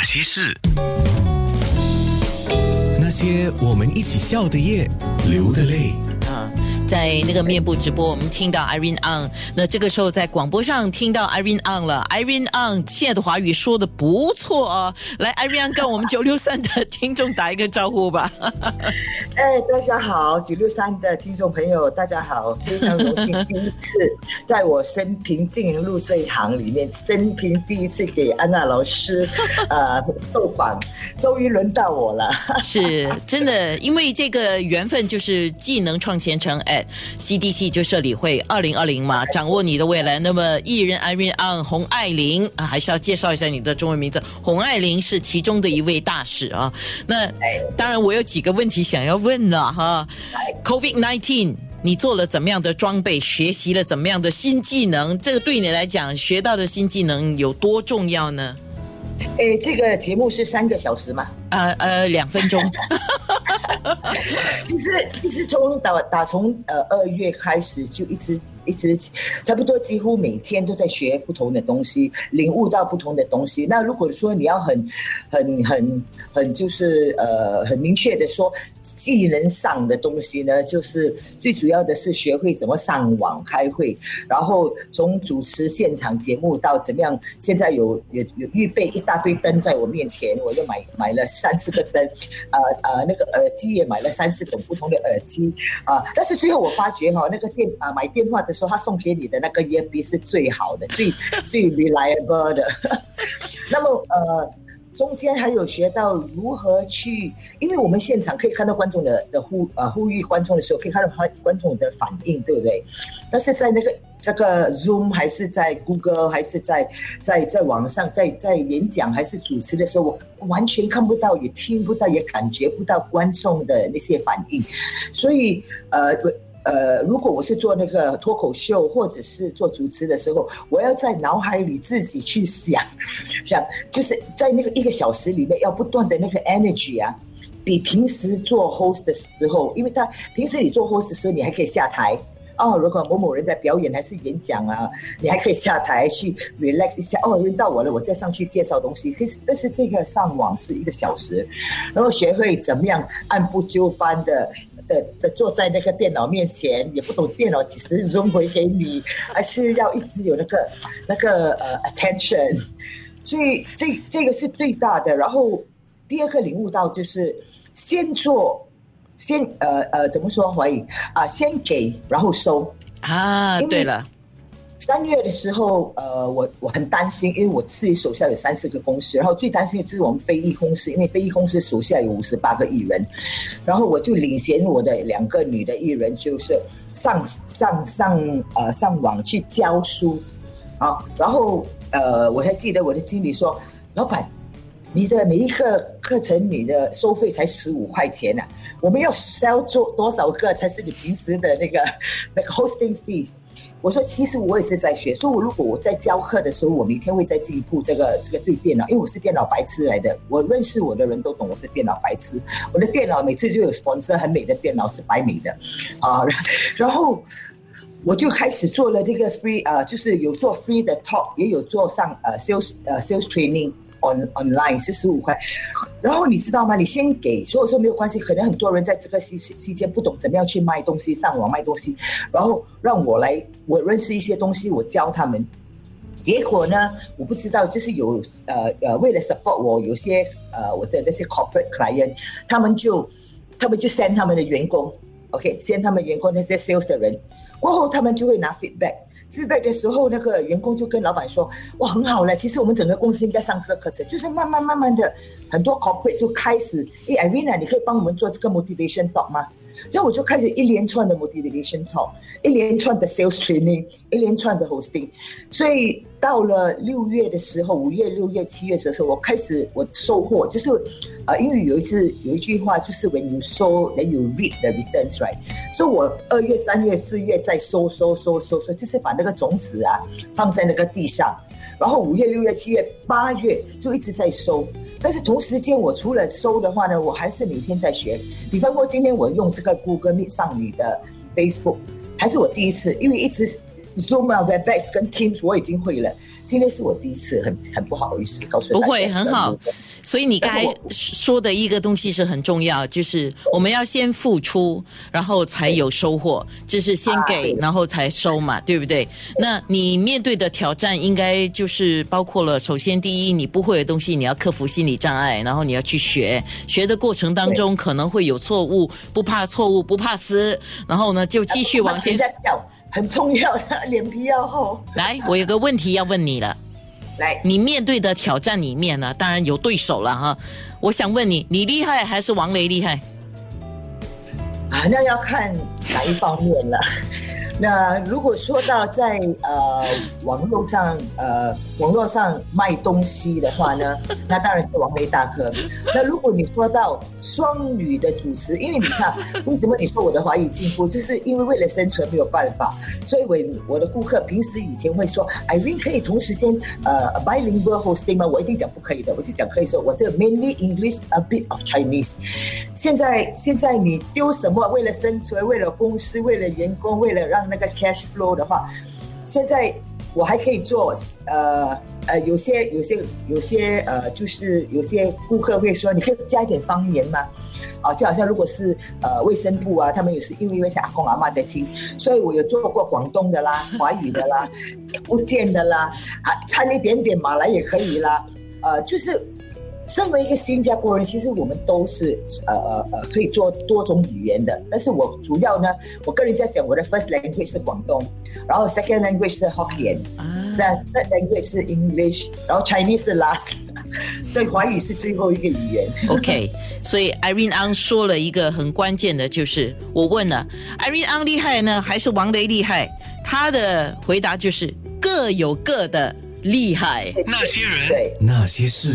那些事，那些我们一起笑的夜，流的泪。啊，在那个面部直播，我们听到 Irene On，那这个时候在广播上听到 Irene On 了。Irene On 现在的华语说的不错啊，来 Irene On 跟我们九六三的听众打一个招呼吧。哎，大家好，九六三的听众朋友，大家好，非常荣幸第一次 在我生平进入这一行里面，生平第一次给安娜老师 呃受访，终于轮到我了。是真的，因为这个缘分就是技能创前程 CDC 就社理会二零二零嘛，掌握你的未来。那么艺人 Irene On 洪爱玲啊，还是要介绍一下你的中文名字，洪爱玲是其中的一位大使啊。那当然，我有几个问题想要问了哈。COVID nineteen，你做了怎么样的装备？学习了怎么样的新技能？这个对你来讲，学到的新技能有多重要呢？哎，这个节目是三个小时吗？呃呃，两分钟。其实其实从打打从呃二月开始就一直一直差不多几乎每天都在学不同的东西，领悟到不同的东西。那如果说你要很很很很就是呃很明确的说技能上的东西呢，就是最主要的是学会怎么上网开会，然后从主持现场节目到怎么样，现在有有有预备一大堆灯在我面前，我就买买了三四个灯，呃呃那个耳机也买了三四种不同的耳机啊，但是最后我发觉哈，那个电啊买电话时候，他送给你的那个 earpiece 是最好的，最 最 reliable 的。那么呃，中间还有学到如何去，因为我们现场可以看到观众的的呼呃呼吁观众的时候，可以看到观观众的反应，对不对？但是在那个这个 Zoom 还是在 Google 还是在在在网上在在演讲还是主持的时候，我完全看不到，也听不到，也感觉不到观众的那些反应，所以呃呃，如果我是做那个脱口秀或者是做主持的时候，我要在脑海里自己去想想，就是在那个一个小时里面要不断的那个 energy 啊，比平时做 host 的时候，因为他平时你做 host 的时候，你还可以下台。哦，如果某某人在表演还是演讲啊，你还可以下台去 relax 一下。哦，轮到我了，我再上去介绍东西。可是，但是这个上网是一个小时，然后学会怎么样按部就班的的的坐在那个电脑面前，也不懂电脑几时扔回给你，还是要一直有那个那个呃 attention。所以这这个是最大的。然后第二个领悟到就是先做。先呃呃怎么说怀疑啊？先给然后收啊！对了，三月的时候呃，我我很担心，因为我自己手下有三四个公司，然后最担心的是我们非艺公司，因为非艺公司手下有五十八个艺人，然后我就领衔我的两个女的艺人，就是上上上呃上网去教书啊，然后呃我还记得我的经理说，老板，你的每一个课程你的收费才十五块钱呢。我们要 sell 做多少个才是你平时的那个那个 hosting fees？我说其实我也是在学，说我如果我在教课的时候，我每天会在进一步这个这个对电脑，因为我是电脑白痴来的，我认识我的人都懂我是电脑白痴。我的电脑每次就有 sponsor 很美的电脑是白美的啊，然后我就开始做了这个 free 呃，就是有做 free 的 talk，也有做上呃 sales 呃 sales training。On online 是十五块，然后你知道吗？你先给，所以说没有关系。可能很多人在这个期期间不懂怎么样去卖东西，上网卖东西，然后让我来，我认识一些东西，我教他们。结果呢，我不知道，就是有呃呃，为了 support 我，有些呃我的那些 corporate client，他们就他们就 send 他们的员工，OK，send 他们员工那些 sales 的人，过后他们就会拿 feedback。自备的时候，那个员工就跟老板说：“哇，很好了，其实我们整个公司应该上这个课程。”就是慢慢慢慢的，很多 corporate 就开始，哎，Irina，你可以帮我们做这个 motivation talk 吗？这样我就开始一连串的 motivation talk，一连串的 sales training，一连串的 hosting。所以到了六月的时候，五月、六月、七月的时候，我开始我收获，就是，呃，因为有一次有一句话就是 when you sow then you reap the returns，right？所以我二月、三月、四月再收收收收收，就是把那个种子啊放在那个地上，然后五月、六月、七月、八月就一直在收。但是同时间，我除了收的话呢，我还是每天在学。比方说，今天我用这个 Google Meet 上你的 Facebook，还是我第一次，因为一直 Zoom 啊、Webex 跟 Teams 我已经会了。今天是我第一次，很很不好意思告诉不会很好，所以你刚才说的一个东西是很重要，就是我们要先付出，然后才有收获，就是先啊给，对。然后才收嘛，对不对？那你面对的挑战应该就是包括了，首先第一，你不会的东西你要克服心理障碍，然后你要去学，学的过程当中可能会有错误，不怕错误，不怕死，然后呢就继续往前很重要的，脸皮要厚。来，我有个问题要问你了。来，你面对的挑战里面呢，当然有对手了哈。我想问你，你厉害还是王雷厉害？啊，那要看哪一方面了。那如果说到在呃网络上呃网络上卖东西的话呢，那当然是王雷大哥。那如果你说到双语的主持，因为你看 为什么你说我的华语进步，就是因为为了生存没有办法，所以我我的顾客平时以前会说，Irene 可以同时间呃 bilingual hosting 吗？我一定讲不可以的，我就讲可以说我这个 mainly English a bit of Chinese。现在现在你丢什么？为了生存，为了公司，为了员工，为了让那个 cash flow 的话，现在我还可以做呃呃，有些有些有些呃，就是有些顾客会说，你可以加一点方言吗？啊，就好像如果是呃卫生部啊，他们也是因为因为是阿公阿妈在听，所以我有做过广东的啦、华语的啦、福建的啦，啊，掺一点点马来也可以啦，呃，就是。身为一个新加坡人，其实我们都是呃呃呃可以做多种语言的。但是我主要呢，我跟人家讲我的 first language 是广东，然后 second language 是 Hokkien，啊在 third language 是 English，然后 Chinese 是 last，所以华语是最后一个语言。OK，所以 Irene Ang 说了一个很关键的，就是我问了 Irene Ang 厉害呢，还是王雷厉害？他的回答就是各有各的厉害。那些人，对。那些事。